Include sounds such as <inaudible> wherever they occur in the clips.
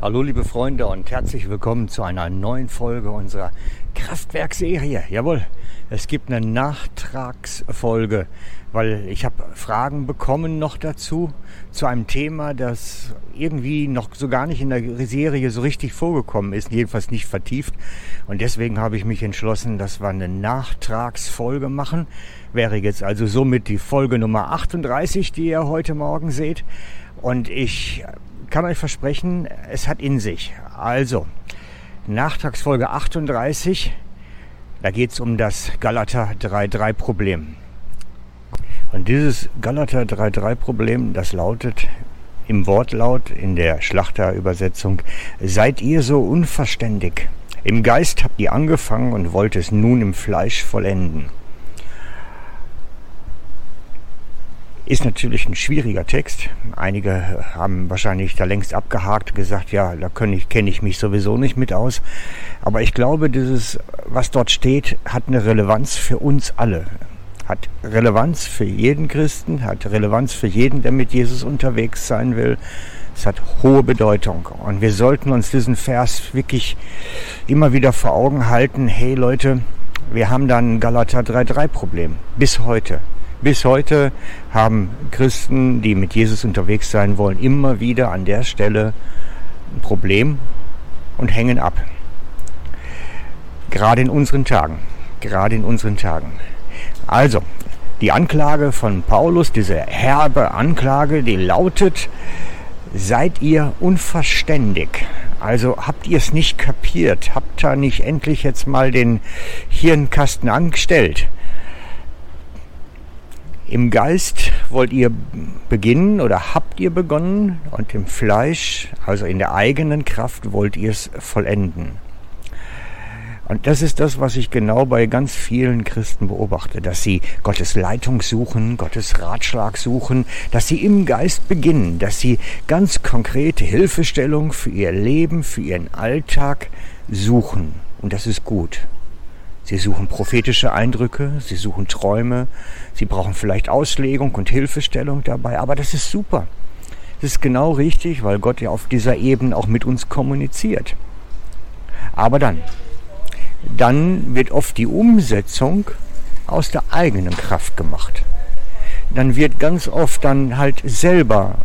Hallo liebe Freunde und herzlich willkommen zu einer neuen Folge unserer Kraftwerkserie. Jawohl, es gibt eine Nachtragsfolge, weil ich habe Fragen bekommen noch dazu, zu einem Thema, das irgendwie noch so gar nicht in der Serie so richtig vorgekommen ist, jedenfalls nicht vertieft. Und deswegen habe ich mich entschlossen, dass wir eine Nachtragsfolge machen. Wäre jetzt also somit die Folge Nummer 38, die ihr heute Morgen seht. Und ich kann euch versprechen, es hat in sich. Also, Nachtragsfolge 38, da geht es um das Galater 3.3 Problem. Und dieses Galater 3.3 Problem, das lautet im Wortlaut in der Schlachterübersetzung, seid ihr so unverständig? Im Geist habt ihr angefangen und wollt es nun im Fleisch vollenden. Ist natürlich ein schwieriger Text. Einige haben wahrscheinlich da längst abgehakt, gesagt, ja, da kenne ich, mich sowieso nicht mit aus. Aber ich glaube, dieses, was dort steht, hat eine Relevanz für uns alle. Hat Relevanz für jeden Christen, hat Relevanz für jeden, der mit Jesus unterwegs sein will. Es hat hohe Bedeutung. Und wir sollten uns diesen Vers wirklich immer wieder vor Augen halten. Hey Leute, wir haben da ein Galater 3.3 Problem. Bis heute. Bis heute haben Christen, die mit Jesus unterwegs sein wollen, immer wieder an der Stelle ein Problem und hängen ab. Gerade in unseren Tagen. Gerade in unseren Tagen. Also, die Anklage von Paulus, diese herbe Anklage, die lautet, seid ihr unverständig? Also habt ihr es nicht kapiert? Habt ihr nicht endlich jetzt mal den Hirnkasten angestellt? Im Geist wollt ihr beginnen oder habt ihr begonnen und im Fleisch, also in der eigenen Kraft, wollt ihr es vollenden. Und das ist das, was ich genau bei ganz vielen Christen beobachte, dass sie Gottes Leitung suchen, Gottes Ratschlag suchen, dass sie im Geist beginnen, dass sie ganz konkrete Hilfestellung für ihr Leben, für ihren Alltag suchen. Und das ist gut. Sie suchen prophetische Eindrücke, sie suchen Träume, sie brauchen vielleicht Auslegung und Hilfestellung dabei, aber das ist super. Das ist genau richtig, weil Gott ja auf dieser Ebene auch mit uns kommuniziert. Aber dann, dann wird oft die Umsetzung aus der eigenen Kraft gemacht. Dann wird ganz oft dann halt selber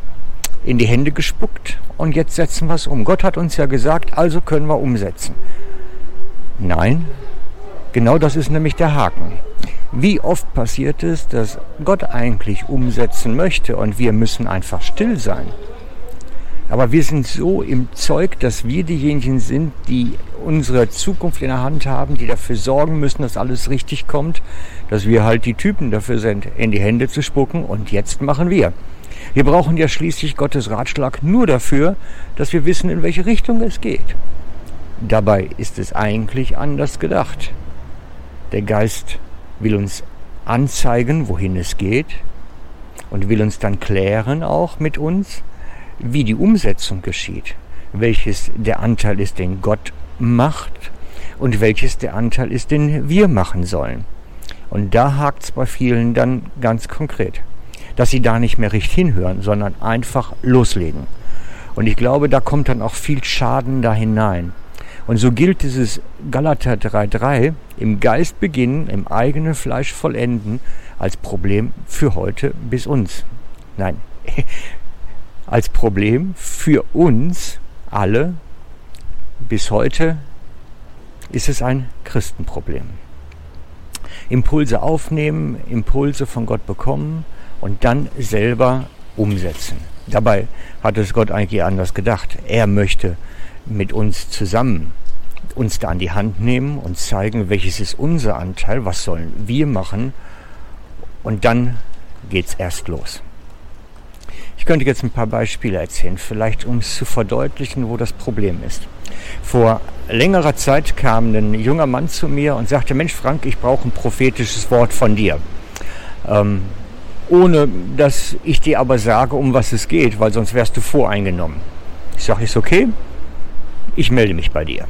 in die Hände gespuckt und jetzt setzen wir es um. Gott hat uns ja gesagt, also können wir umsetzen. Nein, Genau das ist nämlich der Haken. Wie oft passiert es, dass Gott eigentlich umsetzen möchte und wir müssen einfach still sein. Aber wir sind so im Zeug, dass wir diejenigen sind, die unsere Zukunft in der Hand haben, die dafür sorgen müssen, dass alles richtig kommt, dass wir halt die Typen dafür sind, in die Hände zu spucken und jetzt machen wir. Wir brauchen ja schließlich Gottes Ratschlag nur dafür, dass wir wissen, in welche Richtung es geht. Dabei ist es eigentlich anders gedacht. Der Geist will uns anzeigen, wohin es geht und will uns dann klären auch mit uns, wie die Umsetzung geschieht, welches der Anteil ist, den Gott macht und welches der Anteil ist, den wir machen sollen. Und da hakt es bei vielen dann ganz konkret, dass sie da nicht mehr richtig hinhören, sondern einfach loslegen. Und ich glaube, da kommt dann auch viel Schaden da hinein. Und so gilt dieses Galater 3.3 im Geist beginnen, im eigenen Fleisch vollenden als Problem für heute bis uns. Nein, <laughs> als Problem für uns alle bis heute ist es ein Christenproblem. Impulse aufnehmen, Impulse von Gott bekommen und dann selber umsetzen. Dabei hat es Gott eigentlich anders gedacht. Er möchte mit uns zusammen uns da an die Hand nehmen und zeigen, welches ist unser Anteil, was sollen wir machen und dann geht's erst los. Ich könnte jetzt ein paar Beispiele erzählen, vielleicht um es zu verdeutlichen, wo das Problem ist. Vor längerer Zeit kam ein junger Mann zu mir und sagte, Mensch Frank, ich brauche ein prophetisches Wort von dir. Ähm, ohne dass ich dir aber sage, um was es geht, weil sonst wärst du voreingenommen. Ich sage, ist okay, ich melde mich bei dir.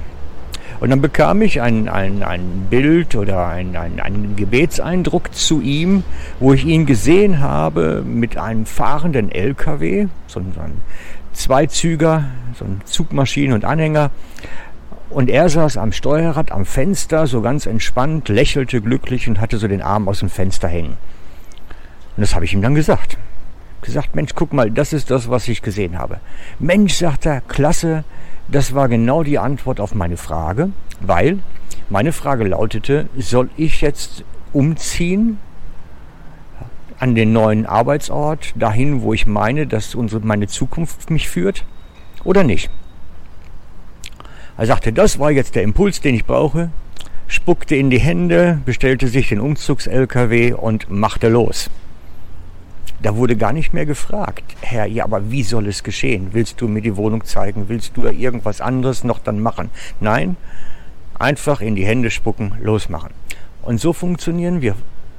Und dann bekam ich ein, ein, ein Bild oder ein, ein, einen Gebetseindruck zu ihm, wo ich ihn gesehen habe mit einem fahrenden LKW, so ein zwei Züger, so ein Zugmaschinen und Anhänger. Und er saß am Steuerrad am Fenster, so ganz entspannt, lächelte glücklich und hatte so den Arm aus dem Fenster hängen. Und das habe ich ihm dann gesagt. Gesagt, Mensch, guck mal, das ist das, was ich gesehen habe. Mensch, sagt er, klasse, das war genau die Antwort auf meine Frage, weil meine Frage lautete, soll ich jetzt umziehen an den neuen Arbeitsort, dahin, wo ich meine, dass unsere, meine Zukunft mich führt, oder nicht? Er sagte, das war jetzt der Impuls, den ich brauche, spuckte in die Hände, bestellte sich den Umzugs-LKW und machte los. Da wurde gar nicht mehr gefragt, Herr, ja, aber wie soll es geschehen? Willst du mir die Wohnung zeigen? Willst du irgendwas anderes noch dann machen? Nein, einfach in die Hände spucken, losmachen. Und so funktionieren wir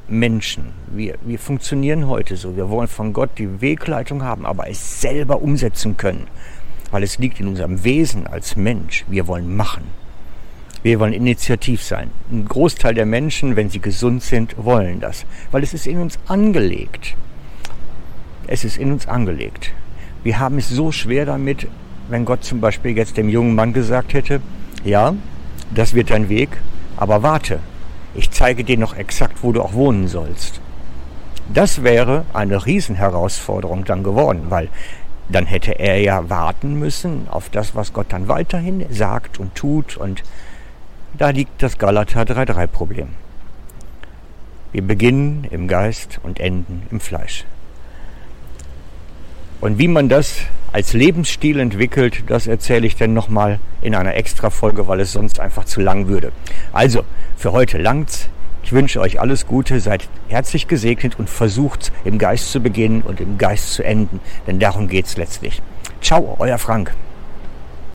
Menschen. Wir, wir funktionieren heute so. Wir wollen von Gott die Wegleitung haben, aber es selber umsetzen können. Weil es liegt in unserem Wesen als Mensch. Wir wollen machen. Wir wollen initiativ sein. Ein Großteil der Menschen, wenn sie gesund sind, wollen das. Weil es ist in uns angelegt. Es ist in uns angelegt. Wir haben es so schwer damit, wenn Gott zum Beispiel jetzt dem jungen Mann gesagt hätte, ja, das wird dein Weg, aber warte, ich zeige dir noch exakt, wo du auch wohnen sollst. Das wäre eine Riesenherausforderung dann geworden, weil dann hätte er ja warten müssen auf das, was Gott dann weiterhin sagt und tut. Und da liegt das Galater 3.3 Problem. Wir beginnen im Geist und enden im Fleisch. Und wie man das als Lebensstil entwickelt, das erzähle ich dann nochmal in einer extra Folge, weil es sonst einfach zu lang würde. Also, für heute langt's. Ich wünsche euch alles Gute, seid herzlich gesegnet und versucht im Geist zu beginnen und im Geist zu enden, denn darum geht's letztlich. Ciao, euer Frank.